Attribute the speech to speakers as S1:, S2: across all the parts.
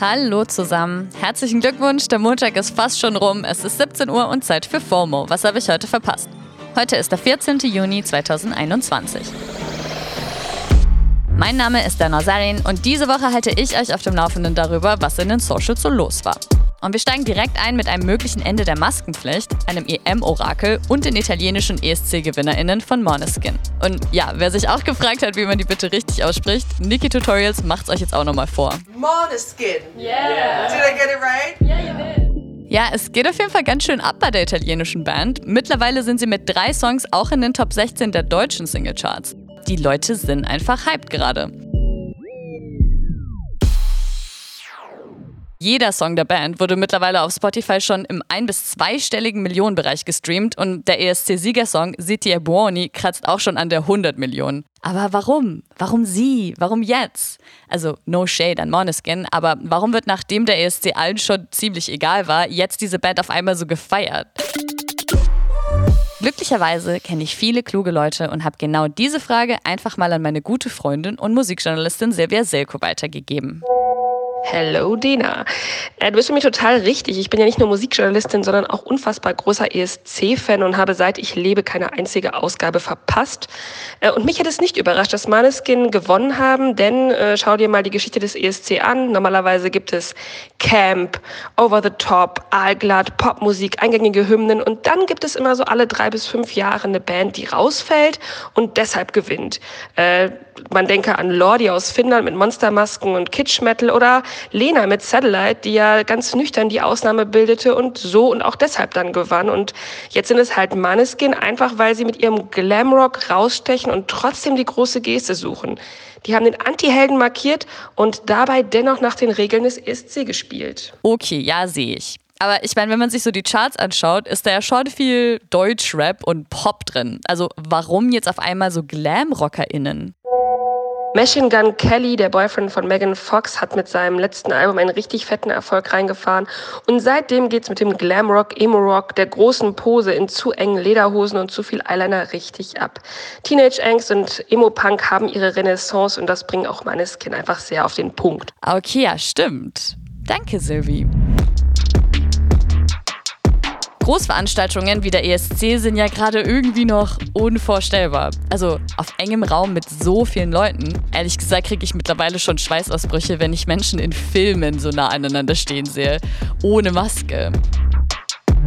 S1: Hallo zusammen. Herzlichen Glückwunsch, der Montag ist fast schon rum. Es ist 17 Uhr und Zeit für FOMO. Was habe ich heute verpasst? Heute ist der 14. Juni 2021. Mein Name ist Dana Sarin und diese Woche halte ich euch auf dem Laufenden darüber, was in den Socials so los war. Und wir steigen direkt ein mit einem möglichen Ende der Maskenpflicht, einem EM-Orakel und den italienischen ESC-GewinnerInnen von Måneskin. Und ja, wer sich auch gefragt hat, wie man die bitte richtig ausspricht, Niki Tutorials macht's euch jetzt auch nochmal vor.
S2: Måneskin. Yeah. Did I get it right?
S1: Yeah, you did. Ja, es geht auf jeden Fall ganz schön ab bei der italienischen Band. Mittlerweile sind sie mit drei Songs auch in den Top 16 der deutschen Singlecharts. Die Leute sind einfach hyped gerade. Jeder Song der Band wurde mittlerweile auf Spotify schon im ein- bis zweistelligen Millionenbereich gestreamt und der ESC-Siegersong Siti e Buoni kratzt auch schon an der 100 Millionen. Aber warum? Warum sie? Warum jetzt? Also no shade an Måneskin, aber warum wird nachdem der ESC allen schon ziemlich egal war, jetzt diese Band auf einmal so gefeiert? Glücklicherweise kenne ich viele kluge Leute und habe genau diese Frage einfach mal an meine gute Freundin und Musikjournalistin Silvia Selko weitergegeben.
S3: Hello Dena. Äh, du bist für mich total richtig. Ich bin ja nicht nur Musikjournalistin, sondern auch unfassbar großer ESC-Fan und habe seit ich lebe keine einzige Ausgabe verpasst. Äh, und mich hat es nicht überrascht, dass Maneskin gewonnen haben, denn äh, schau dir mal die Geschichte des ESC an. Normalerweise gibt es Camp, Over the Top, Aalglatt, Popmusik, eingängige Hymnen und dann gibt es immer so alle drei bis fünf Jahre eine Band, die rausfällt und deshalb gewinnt. Äh, man denke an Lordi aus Finnland mit Monstermasken und Kitsch-Metal oder Lena mit Satellite, die ja ganz nüchtern die Ausnahme bildete und so und auch deshalb dann gewann. Und jetzt sind es halt Maneskin, einfach weil sie mit ihrem Glamrock rausstechen und trotzdem die große Geste suchen. Die haben den Anti-Helden markiert und dabei dennoch nach den Regeln des ESC gespielt.
S1: Okay, ja, sehe ich. Aber ich meine, wenn man sich so die Charts anschaut, ist da ja schon viel Deutschrap und Pop drin. Also warum jetzt auf einmal so Glamrockerinnen?
S3: Machine Gun Kelly, der Boyfriend von Megan Fox, hat mit seinem letzten Album einen richtig fetten Erfolg reingefahren. Und seitdem geht's mit dem Glamrock, Emo-Rock, der großen Pose in zu engen Lederhosen und zu viel Eyeliner richtig ab. Teenage Angst und Emo-Punk haben ihre Renaissance und das bringen auch meine Skin einfach sehr auf den Punkt.
S1: Okay, ja, stimmt. Danke, Sylvie. Großveranstaltungen wie der ESC sind ja gerade irgendwie noch unvorstellbar. Also auf engem Raum mit so vielen Leuten. Ehrlich gesagt kriege ich mittlerweile schon Schweißausbrüche, wenn ich Menschen in Filmen so nah aneinander stehen sehe. Ohne Maske.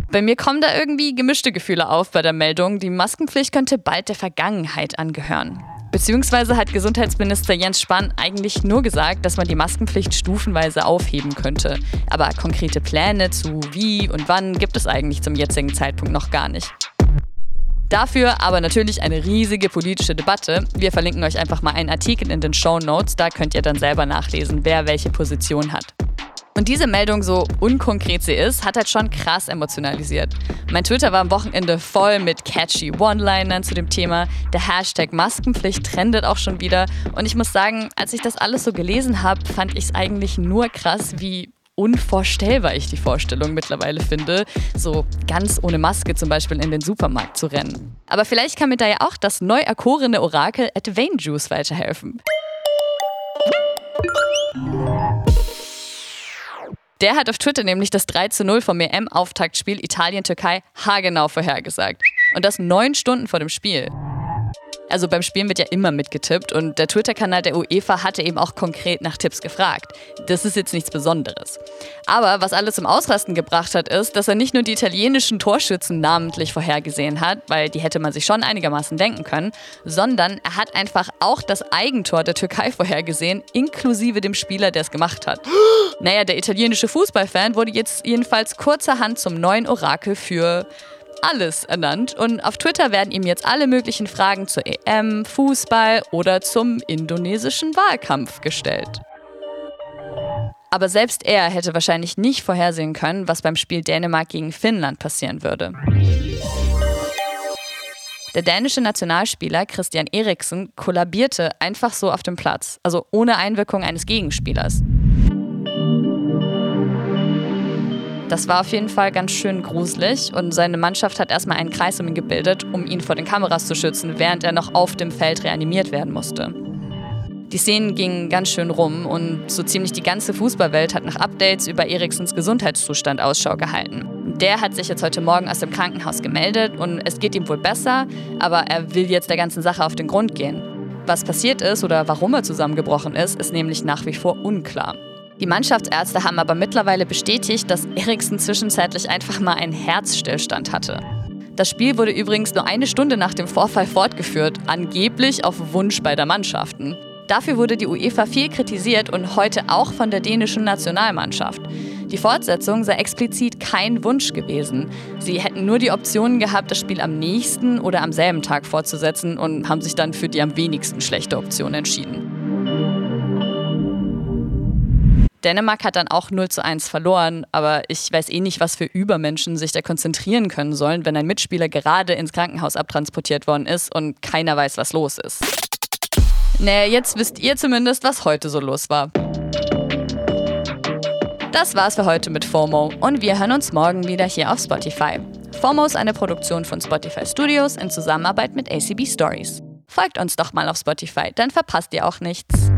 S1: Bei mir kommen da irgendwie gemischte Gefühle auf bei der Meldung, die Maskenpflicht könnte bald der Vergangenheit angehören. Beziehungsweise hat Gesundheitsminister Jens Spahn eigentlich nur gesagt, dass man die Maskenpflicht stufenweise aufheben könnte. Aber konkrete Pläne zu wie und wann gibt es eigentlich zum jetzigen Zeitpunkt noch gar nicht. Dafür aber natürlich eine riesige politische Debatte. Wir verlinken euch einfach mal einen Artikel in den Show Notes, da könnt ihr dann selber nachlesen, wer welche Position hat. Und diese Meldung, so unkonkret sie ist, hat halt schon krass emotionalisiert. Mein Twitter war am Wochenende voll mit catchy One-Linern zu dem Thema. Der Hashtag Maskenpflicht trendet auch schon wieder. Und ich muss sagen, als ich das alles so gelesen habe, fand ich es eigentlich nur krass, wie unvorstellbar ich die Vorstellung mittlerweile finde, so ganz ohne Maske zum Beispiel in den Supermarkt zu rennen. Aber vielleicht kann mir da ja auch das neu erkorene Orakel Advane Juice weiterhelfen. Der hat auf Twitter nämlich das 3 zu 0 vom EM-Auftaktspiel Italien-Türkei haargenau vorhergesagt. Und das neun Stunden vor dem Spiel. Also beim Spielen wird ja immer mitgetippt und der Twitter-Kanal der UEFA hatte eben auch konkret nach Tipps gefragt. Das ist jetzt nichts Besonderes. Aber was alles zum Ausrasten gebracht hat, ist, dass er nicht nur die italienischen Torschützen namentlich vorhergesehen hat, weil die hätte man sich schon einigermaßen denken können, sondern er hat einfach auch das Eigentor der Türkei vorhergesehen, inklusive dem Spieler, der es gemacht hat. Naja, der italienische Fußballfan wurde jetzt jedenfalls kurzerhand zum neuen Orakel für alles ernannt und auf Twitter werden ihm jetzt alle möglichen Fragen zur EM, Fußball oder zum indonesischen Wahlkampf gestellt. Aber selbst er hätte wahrscheinlich nicht vorhersehen können, was beim Spiel Dänemark gegen Finnland passieren würde. Der dänische Nationalspieler Christian Eriksen kollabierte einfach so auf dem Platz, also ohne Einwirkung eines Gegenspielers. Das war auf jeden Fall ganz schön gruselig und seine Mannschaft hat erstmal einen Kreis um ihn gebildet, um ihn vor den Kameras zu schützen, während er noch auf dem Feld reanimiert werden musste. Die Szenen gingen ganz schön rum und so ziemlich die ganze Fußballwelt hat nach Updates über Eriksens Gesundheitszustand Ausschau gehalten. Der hat sich jetzt heute Morgen aus dem Krankenhaus gemeldet und es geht ihm wohl besser, aber er will jetzt der ganzen Sache auf den Grund gehen. Was passiert ist oder warum er zusammengebrochen ist, ist nämlich nach wie vor unklar. Die Mannschaftsärzte haben aber mittlerweile bestätigt, dass Eriksen zwischenzeitlich einfach mal einen Herzstillstand hatte. Das Spiel wurde übrigens nur eine Stunde nach dem Vorfall fortgeführt, angeblich auf Wunsch beider Mannschaften. Dafür wurde die UEFA viel kritisiert und heute auch von der dänischen Nationalmannschaft. Die Fortsetzung sei explizit kein Wunsch gewesen. Sie hätten nur die Optionen gehabt, das Spiel am nächsten oder am selben Tag fortzusetzen und haben sich dann für die am wenigsten schlechte Option entschieden. Dänemark hat dann auch 0 zu 1 verloren, aber ich weiß eh nicht, was für Übermenschen sich da konzentrieren können sollen, wenn ein Mitspieler gerade ins Krankenhaus abtransportiert worden ist und keiner weiß, was los ist. Naja, jetzt wisst ihr zumindest, was heute so los war. Das war's für heute mit FOMO und wir hören uns morgen wieder hier auf Spotify. FOMO ist eine Produktion von Spotify Studios in Zusammenarbeit mit ACB Stories. Folgt uns doch mal auf Spotify, dann verpasst ihr auch nichts.